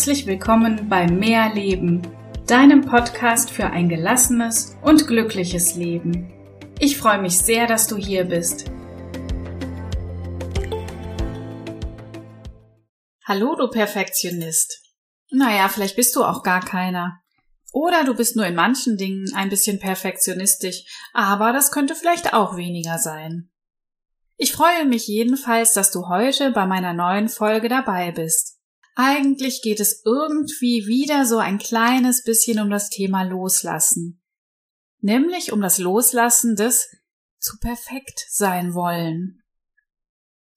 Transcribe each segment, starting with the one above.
Herzlich willkommen bei Mehr Leben, deinem Podcast für ein gelassenes und glückliches Leben. Ich freue mich sehr, dass du hier bist. Hallo, du Perfektionist. Naja, vielleicht bist du auch gar keiner. Oder du bist nur in manchen Dingen ein bisschen perfektionistisch, aber das könnte vielleicht auch weniger sein. Ich freue mich jedenfalls, dass du heute bei meiner neuen Folge dabei bist. Eigentlich geht es irgendwie wieder so ein kleines bisschen um das Thema Loslassen. Nämlich um das Loslassen des zu perfekt sein wollen.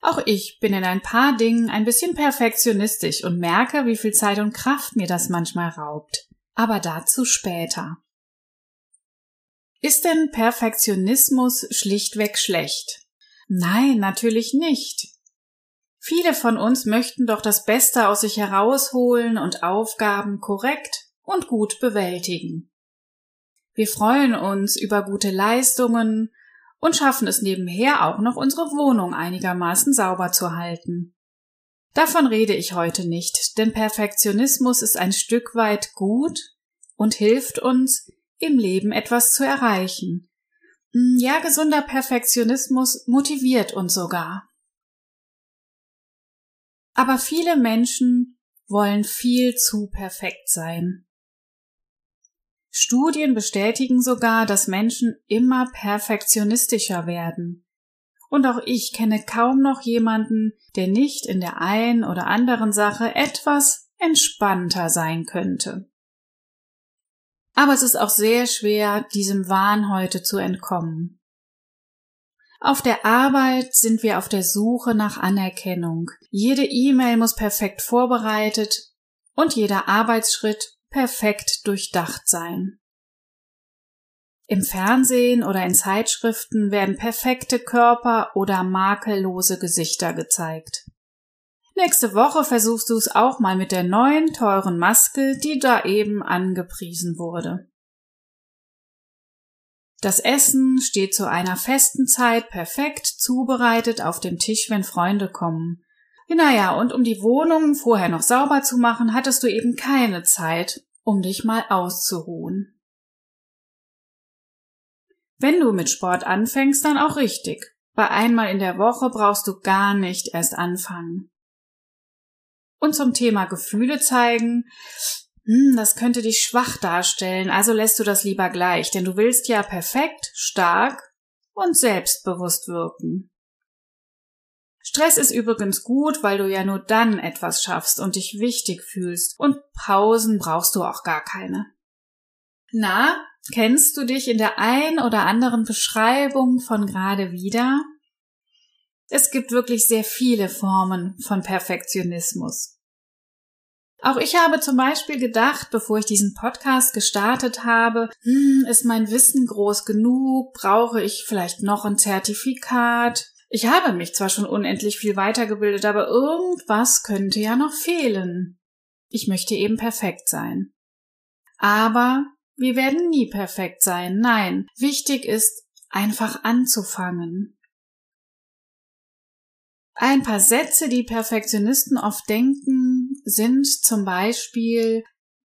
Auch ich bin in ein paar Dingen ein bisschen perfektionistisch und merke, wie viel Zeit und Kraft mir das manchmal raubt. Aber dazu später. Ist denn Perfektionismus schlichtweg schlecht? Nein, natürlich nicht. Viele von uns möchten doch das Beste aus sich herausholen und Aufgaben korrekt und gut bewältigen. Wir freuen uns über gute Leistungen und schaffen es nebenher auch noch unsere Wohnung einigermaßen sauber zu halten. Davon rede ich heute nicht, denn Perfektionismus ist ein Stück weit gut und hilft uns, im Leben etwas zu erreichen. Ja, gesunder Perfektionismus motiviert uns sogar. Aber viele Menschen wollen viel zu perfekt sein. Studien bestätigen sogar, dass Menschen immer perfektionistischer werden. Und auch ich kenne kaum noch jemanden, der nicht in der einen oder anderen Sache etwas entspannter sein könnte. Aber es ist auch sehr schwer, diesem Wahn heute zu entkommen. Auf der Arbeit sind wir auf der Suche nach Anerkennung. Jede E-Mail muss perfekt vorbereitet und jeder Arbeitsschritt perfekt durchdacht sein. Im Fernsehen oder in Zeitschriften werden perfekte Körper oder makellose Gesichter gezeigt. Nächste Woche versuchst du es auch mal mit der neuen teuren Maske, die da eben angepriesen wurde. Das Essen steht zu einer festen Zeit perfekt zubereitet auf dem Tisch, wenn Freunde kommen. Naja, und um die Wohnung vorher noch sauber zu machen, hattest du eben keine Zeit, um dich mal auszuruhen. Wenn du mit Sport anfängst, dann auch richtig. Bei einmal in der Woche brauchst du gar nicht erst anfangen. Und zum Thema Gefühle zeigen, hm, das könnte dich schwach darstellen, also lässt du das lieber gleich, denn du willst ja perfekt, stark und selbstbewusst wirken. Stress ist übrigens gut, weil du ja nur dann etwas schaffst und dich wichtig fühlst, und Pausen brauchst du auch gar keine. Na, kennst du dich in der ein oder anderen Beschreibung von gerade wieder? Es gibt wirklich sehr viele Formen von Perfektionismus. Auch ich habe zum Beispiel gedacht, bevor ich diesen Podcast gestartet habe, hm, ist mein Wissen groß genug? Brauche ich vielleicht noch ein Zertifikat? Ich habe mich zwar schon unendlich viel weitergebildet, aber irgendwas könnte ja noch fehlen. Ich möchte eben perfekt sein. Aber wir werden nie perfekt sein. Nein, wichtig ist, einfach anzufangen. Ein paar Sätze, die Perfektionisten oft denken, sind zum Beispiel,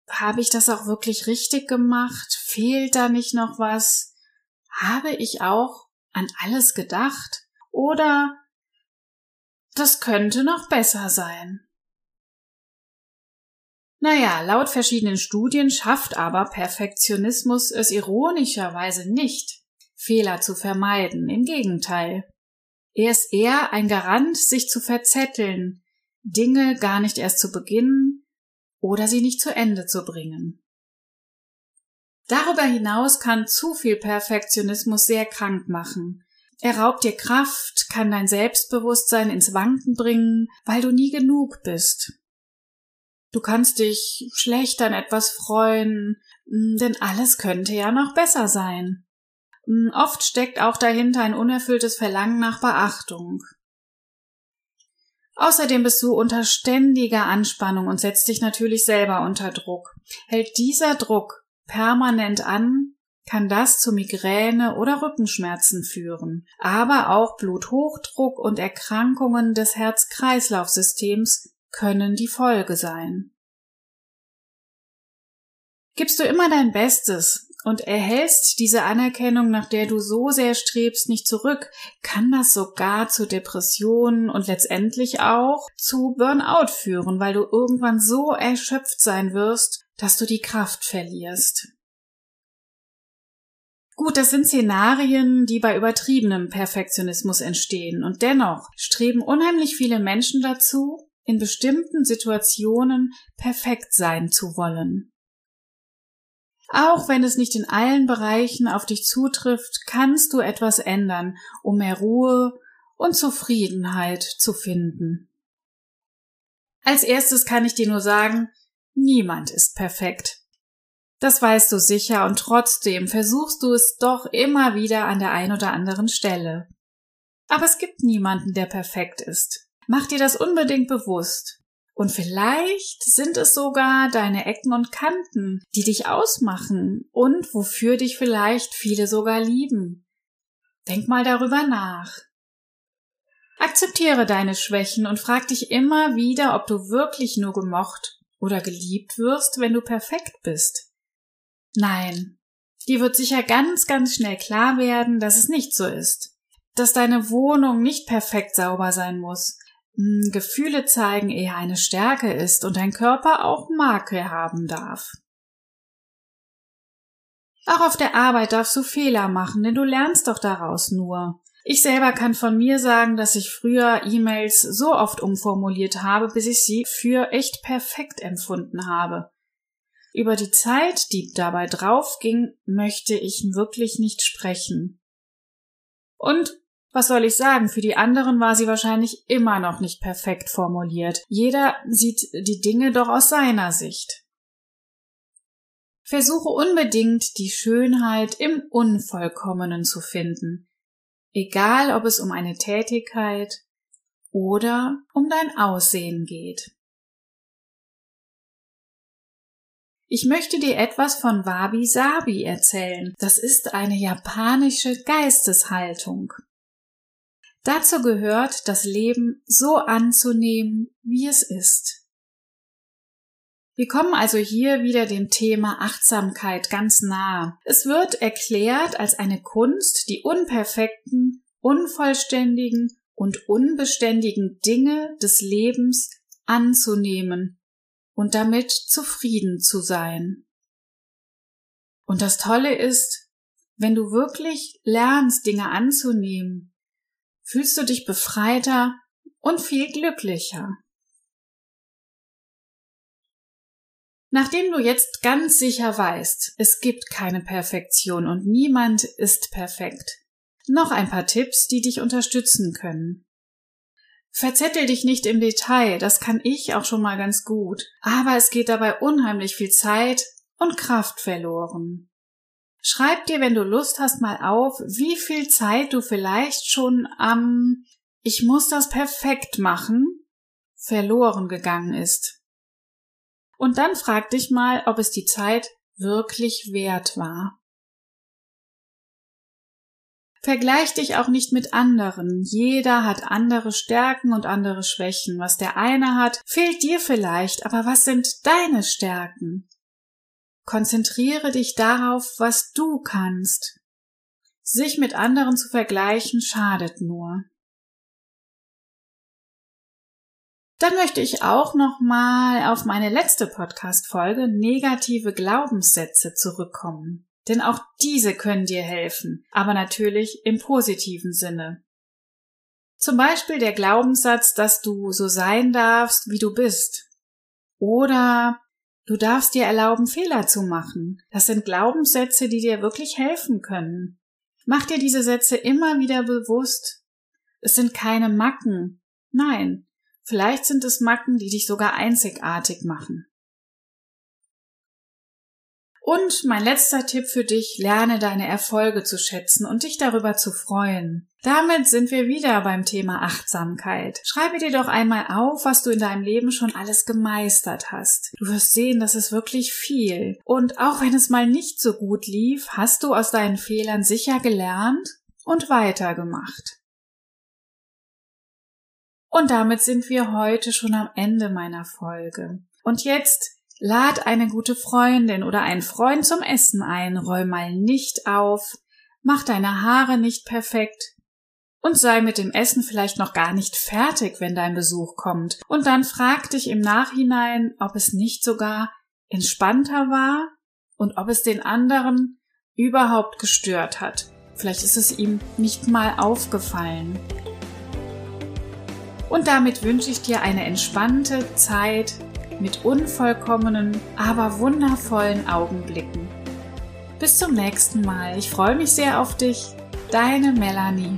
habe ich das auch wirklich richtig gemacht? Fehlt da nicht noch was? Habe ich auch an alles gedacht? Oder das könnte noch besser sein. Naja, laut verschiedenen Studien schafft aber Perfektionismus es ironischerweise nicht, Fehler zu vermeiden. Im Gegenteil. Er ist eher ein Garant, sich zu verzetteln, Dinge gar nicht erst zu beginnen oder sie nicht zu Ende zu bringen. Darüber hinaus kann zu viel Perfektionismus sehr krank machen. Er raubt dir Kraft, kann dein Selbstbewusstsein ins Wanken bringen, weil du nie genug bist. Du kannst dich schlecht an etwas freuen, denn alles könnte ja noch besser sein. Hm, oft steckt auch dahinter ein unerfülltes Verlangen nach Beachtung. Außerdem bist du unter ständiger Anspannung und setzt dich natürlich selber unter Druck. Hält dieser Druck permanent an, kann das zu Migräne oder Rückenschmerzen führen, aber auch Bluthochdruck und Erkrankungen des Herz-Kreislauf-Systems können die Folge sein. Gibst du immer dein Bestes und erhältst diese Anerkennung, nach der du so sehr strebst, nicht zurück, kann das sogar zu Depressionen und letztendlich auch zu Burnout führen, weil du irgendwann so erschöpft sein wirst, dass du die Kraft verlierst. Gut, das sind Szenarien, die bei übertriebenem Perfektionismus entstehen, und dennoch streben unheimlich viele Menschen dazu, in bestimmten Situationen perfekt sein zu wollen. Auch wenn es nicht in allen Bereichen auf dich zutrifft, kannst du etwas ändern, um mehr Ruhe und Zufriedenheit zu finden. Als erstes kann ich dir nur sagen, niemand ist perfekt. Das weißt du sicher und trotzdem versuchst du es doch immer wieder an der ein oder anderen Stelle. Aber es gibt niemanden, der perfekt ist. Mach dir das unbedingt bewusst. Und vielleicht sind es sogar deine Ecken und Kanten, die dich ausmachen und wofür dich vielleicht viele sogar lieben. Denk mal darüber nach. Akzeptiere deine Schwächen und frag dich immer wieder, ob du wirklich nur gemocht oder geliebt wirst, wenn du perfekt bist. Nein, dir wird sicher ganz, ganz schnell klar werden, dass es nicht so ist. Dass deine Wohnung nicht perfekt sauber sein muss, hm, Gefühle zeigen eher eine Stärke ist und dein Körper auch Makel haben darf. Auch auf der Arbeit darfst du Fehler machen, denn du lernst doch daraus nur. Ich selber kann von mir sagen, dass ich früher E-Mails so oft umformuliert habe, bis ich sie für echt perfekt empfunden habe. Über die Zeit, die dabei draufging, möchte ich wirklich nicht sprechen. Und was soll ich sagen? Für die anderen war sie wahrscheinlich immer noch nicht perfekt formuliert. Jeder sieht die Dinge doch aus seiner Sicht. Versuche unbedingt die Schönheit im Unvollkommenen zu finden, egal ob es um eine Tätigkeit oder um dein Aussehen geht. Ich möchte dir etwas von Wabi Sabi erzählen. Das ist eine japanische Geisteshaltung. Dazu gehört, das Leben so anzunehmen, wie es ist. Wir kommen also hier wieder dem Thema Achtsamkeit ganz nahe. Es wird erklärt als eine Kunst, die unperfekten, unvollständigen und unbeständigen Dinge des Lebens anzunehmen und damit zufrieden zu sein. Und das Tolle ist, wenn du wirklich lernst, Dinge anzunehmen, fühlst du dich befreiter und viel glücklicher. Nachdem du jetzt ganz sicher weißt, es gibt keine Perfektion und niemand ist perfekt, noch ein paar Tipps, die dich unterstützen können. Verzettel dich nicht im Detail, das kann ich auch schon mal ganz gut, aber es geht dabei unheimlich viel Zeit und Kraft verloren. Schreib dir, wenn du Lust hast, mal auf, wie viel Zeit du vielleicht schon am Ich muss das perfekt machen verloren gegangen ist. Und dann frag dich mal, ob es die Zeit wirklich wert war. Vergleich dich auch nicht mit anderen. Jeder hat andere Stärken und andere Schwächen. Was der eine hat, fehlt dir vielleicht, aber was sind deine Stärken? Konzentriere dich darauf, was du kannst. Sich mit anderen zu vergleichen schadet nur. Dann möchte ich auch noch mal auf meine letzte Podcast Folge negative Glaubenssätze zurückkommen, denn auch diese können dir helfen, aber natürlich im positiven Sinne. Zum Beispiel der Glaubenssatz, dass du so sein darfst, wie du bist. Oder Du darfst dir erlauben, Fehler zu machen. Das sind Glaubenssätze, die dir wirklich helfen können. Mach dir diese Sätze immer wieder bewusst. Es sind keine Macken. Nein, vielleicht sind es Macken, die dich sogar einzigartig machen. Und mein letzter Tipp für dich, lerne deine Erfolge zu schätzen und dich darüber zu freuen. Damit sind wir wieder beim Thema Achtsamkeit. Schreibe dir doch einmal auf, was du in deinem Leben schon alles gemeistert hast. Du wirst sehen, das ist wirklich viel. Und auch wenn es mal nicht so gut lief, hast du aus deinen Fehlern sicher gelernt und weitergemacht. Und damit sind wir heute schon am Ende meiner Folge. Und jetzt Lad eine gute Freundin oder einen Freund zum Essen ein, räum mal nicht auf, mach deine Haare nicht perfekt und sei mit dem Essen vielleicht noch gar nicht fertig, wenn dein Besuch kommt. Und dann frag dich im Nachhinein, ob es nicht sogar entspannter war und ob es den anderen überhaupt gestört hat. Vielleicht ist es ihm nicht mal aufgefallen. Und damit wünsche ich dir eine entspannte Zeit mit unvollkommenen, aber wundervollen Augenblicken. Bis zum nächsten Mal. Ich freue mich sehr auf dich. Deine Melanie.